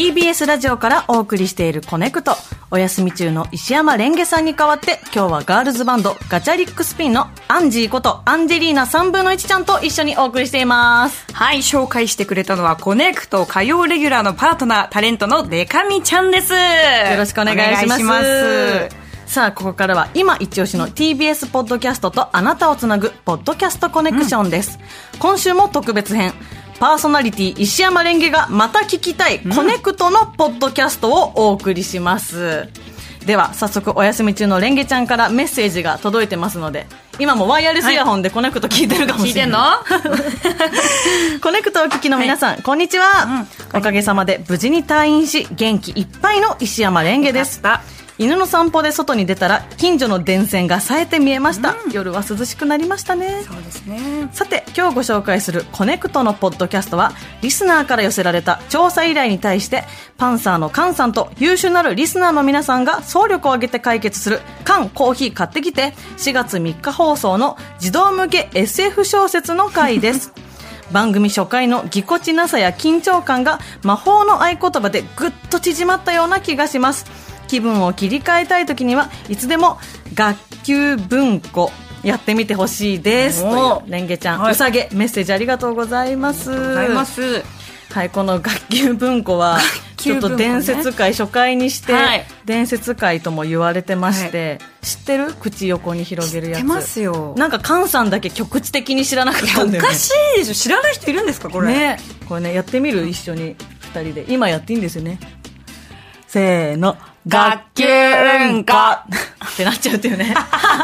TBS ラジオからお送りしているこねくと。お休み中の石山蓮華さんに代わって、今日はガールズバンドガチャリックスピンのアンジーことアンジェリーナ3分の1ちゃんと一緒にお送りしています。はい、紹介してくれたのは、こねくと火曜レギュラーのパートナー、タレントのでか美ちゃんです。よよろしくお願いします。お願いしますさあ、ここからは今一押しの TBS ポッドキャストとあなたをつなぐポッドキャストコネクションです。今週も特別編。パーソナリティ石山蓮華がまた聞きたいコネクトのポッドキャストをお送りします。では、早速お休み中の蓮華ちゃんからメッセージが届いてますので、今もワイヤレスイヤホンでコネクト聞いてるかも聞いてんの？しれない。コネクトをお聞きの皆さん、こんにちは、おかげさまで無事に退院し、元気いっぱいの石山蓮華です。犬の散歩で外に出たら、近所の電線が冴えて見えました。夜は涼しくなりましたね。そうですね。さて、今日ご紹介するコネクトのポッドキャストは、リスナーから寄せられた調査依頼に対して、パンサーのカンさんと優秀なるリスナーの皆さんが総力を挙げて解決する、カンコーヒー買ってきて、4月3日放送の児童向け SF 小説の回です。番組初回のぎこちなさや緊張感が魔法の合言葉でぐっと縮まったような気がします。気分を切り替えたい時にはいつでも学級文庫やってみてほしいです。というレンゲちゃん、はいうさげメッセージありがとうございます。ございます。はい、この学級文庫は、ちょっと伝説会初回にして、はい伝説会とも言われてまして、知ってる？口横に広げるやつ。知ってますよなんか菅さんだけ局地的に知らなかったおんだよね。かしいでしょ知らない人いるんですかこれ。ねこれね、やってみる？一緒に二人で。今やっていいんですよね。せーの。学級文化ってなっちゃうっていうね。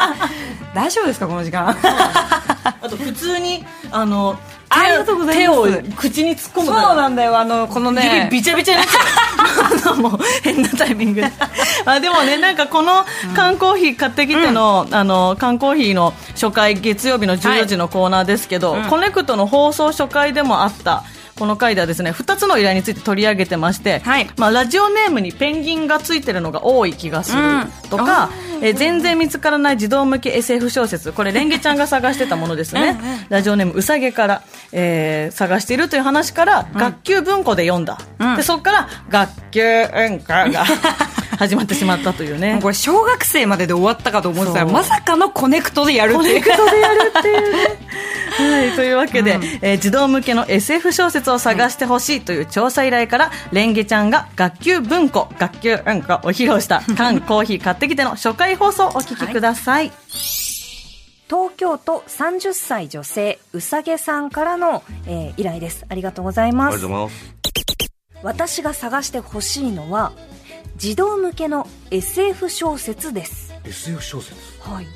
大丈夫ですかこの時間？あと普通に、あの、手ありがとうございます。手を口に突っ込むそう。なんだよ、あの、このね。指ビチャビチャになっちゃう。もう変なタイミングで。あでもねなんかこの缶コーヒー買ってきての,、あの缶コーヒーの初回月曜日の14時のコーナーですけど、うん。コネクトの放送初回でもあったこの回ではですね2つの依頼について取り上げてまして、はい。まあ、ラジオネームにペンギンがついてるのが多い気がするうん。とか、えー全然見つからない児童向け SF 小説。これレンゲちゃんが探してたものですね。うんうん。ラジオネームうさげから、えー探しているという話から、学級文庫で読んだ、うん。でそこから学級文庫が 始まってしまったというね。これ小学生までで終わったかと思ってたらまさかのコネクトでやるっていう。コネクトでやるっていうね。はい、というわけで、えー児童向けの SF 小説を探してほしいという調査依頼から、蓮華ちゃんが学級文庫、学級文庫を披露した 菅、コーヒー買ってきての初回放送をお聞きください。東京都30歳女性うさげさんからの、えー依頼ですありがとうございますありがとうございます。私が探してほしいのは児童向けの SF 小説です SF 小説。はい、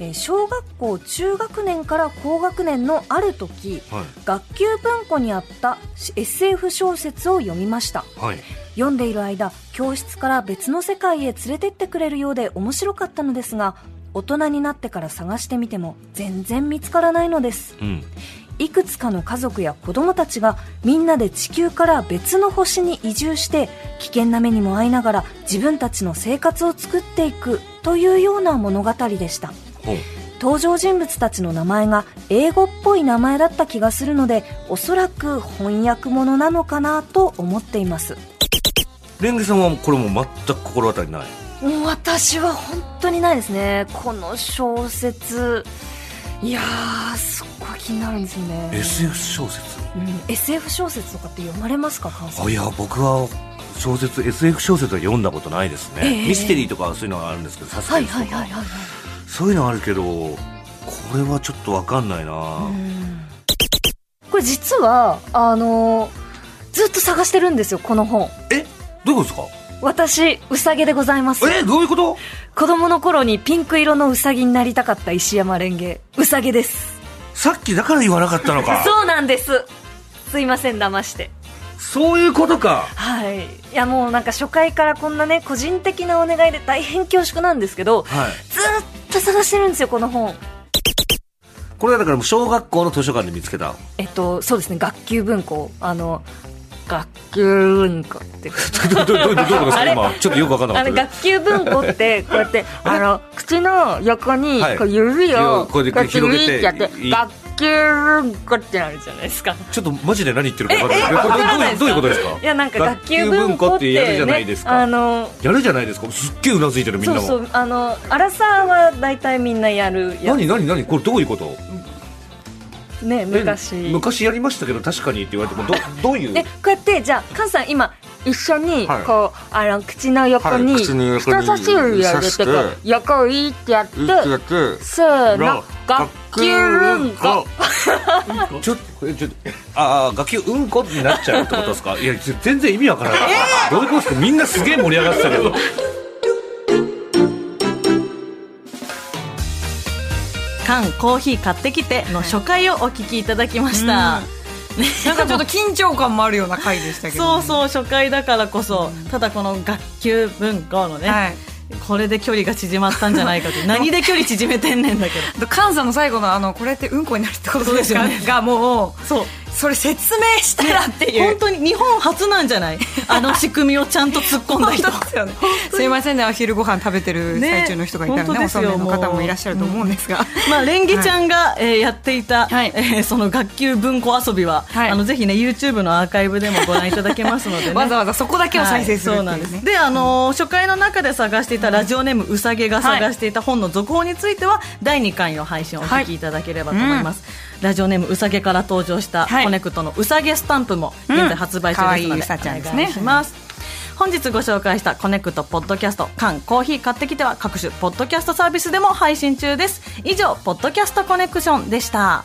えー小学校中学年から高学年のある時はい。学級文庫にあったし SF 小説を読みましたはい。読んでいる間教室から別の世界へ連れてってくれるようで面白かったのですが大人になってから探してみても全然見つからないのですうん。いくつかの家族や子供たちがみんなで地球から別の星に移住して危険な目にも遭いながら自分たちの生活を作っていくというような物語でした。登場人物たちの名前が英語っぽい名前だった気がするのでおそらく翻訳物なのかなと思っていますレンゲさんはこれも全く心当たりない。私は本当にないですねこの小説いやーすっごい気になるんですよね。SF 小説。うん SF 小説とかって読まれますかあいや、僕は小説、SF 小説は読んだことないですね。ええ。ミステリーとかはそういうのがあるんですけど、サスはいペンスとか。はいはいはいはいそういうのあるけど、これはちょっとわかんないな、これ実はあのーずっと探してるんですよこの本。え？どういうことです私うさげでございます。かえどういうこと？子供の頃にピンク色のうさぎになりたかった石山レンゲうさげです。さっきだから言わなかったのか。そうなんです。すいません騙して。そういうことか。はい。いやもうなんか初回からこんなね個人的なお願いで大変恐縮なんですけどはい。ずっと探してるんですよこの本。これはだから小学校の図書館で見つけた。えっとそうですね。学級文庫。あの学級文庫って どどどどういうことですか？今。ちょっとよくわかんなかった。学級文庫ってこうやってあの口の横にはい。こう指をこうやって広げて学球文庫ってあるじゃないですか。ちょっとマジで何言ってるか分からないどういうことですか？いやなんか学級文庫って、ね、やるじゃないですかあのやるじゃないですか。すっげえうなずいてるみんなも。そうそうあのアラサーは大体みんなやるや何何何？これどういうこと？ね昔え昔。やりましたけど確かにって言われてもど どういう？えこうやってじゃあ菅さん今一緒にはい。こう、あの口の口の横に人差し指を入れてこう横いいってやっていいってやってせーの学級文庫ちょっとえちょっとああ学級うんこになっちゃうってことですか？いや全然意味わからない、どういうことですかみんなすげえ盛り上がってたけど缶コーヒー買ってきての初回をお聞きいただきました、なんかちょっと緊張感もあるような回でしたけど、そうそう初回だからこそ、ただこの学級文庫のね、はい。これで距離が縮まったんじゃないかと。何で距離縮めてんねんだけど。菅さんの最後のあのこれってうんこになるってことですか？そうですよね。がもうそうそれ説明したらっていう、本当に日本初なんじゃない？あの仕組みをちゃんと突っ込んだ人。すよね。すいませんねお昼ご飯食べてる最中の人がいたらねねおそうめんの方もいらっしゃると思うんですが、まあ、レンゲちゃんが、えーやっていた、はい。えーその学級文庫遊びは、はい。あのぜひね YouTube のアーカイブでもご覧いただけますのでね。わざわざそこだけを再生するはいそうなんです。であのー初回の中で探していたラジオネームうさげが探していた本の続報については、第2回の配信をお聞きいただければと思います、ラジオネームうさげから登場した、はいコネクトのうさげスタンプも現在発売中ですので、うんいうさちゃんですね。お願いします。本日ご紹介したコネクトポッドキャスト菅、コーヒー買ってきては各種ポッドキャストサービスでも配信中です。以上ポッドキャストコネクションでした